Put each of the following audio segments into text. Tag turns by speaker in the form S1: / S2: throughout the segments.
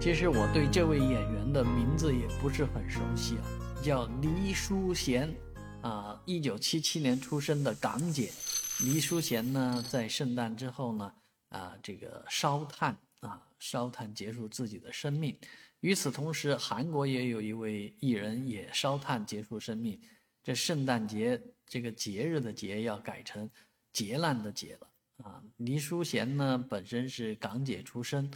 S1: 其实我对这位演员的名字也不是很熟悉啊，叫黎淑贤，啊，一九七七年出生的港姐。黎淑贤呢，在圣诞之后呢，啊，这个烧炭啊，烧炭结束自己的生命。与此同时，韩国也有一位艺人也烧炭结束生命。这圣诞节这个节日的节要改成劫难的劫了啊。黎淑贤呢，本身是港姐出身。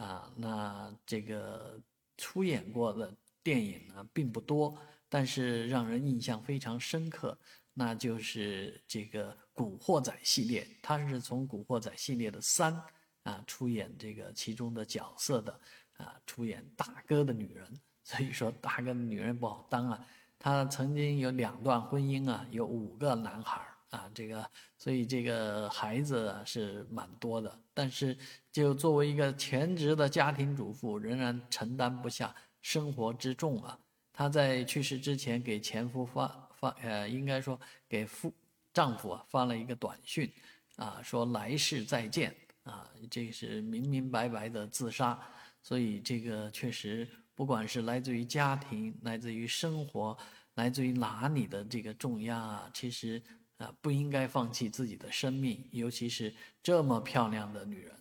S1: 啊，那这个出演过的电影呢并不多，但是让人印象非常深刻，那就是这个《古惑仔》系列，他是从《古惑仔》系列的三啊出演这个其中的角色的啊，出演大哥的女人，所以说大哥的女人不好当啊。他曾经有两段婚姻啊，有五个男孩儿啊，这个，所以这个孩子是蛮多的，但是就作为一个全职的家庭主妇，仍然承担不下生活之重啊。她在去世之前给前夫发发，呃，应该说给夫丈夫啊发了一个短讯，啊，说来世再见啊，这是明明白白的自杀。所以这个确实，不管是来自于家庭，来自于生活，来自于哪里的这个重压啊，其实。啊，不应该放弃自己的生命，尤其是这么漂亮的女人。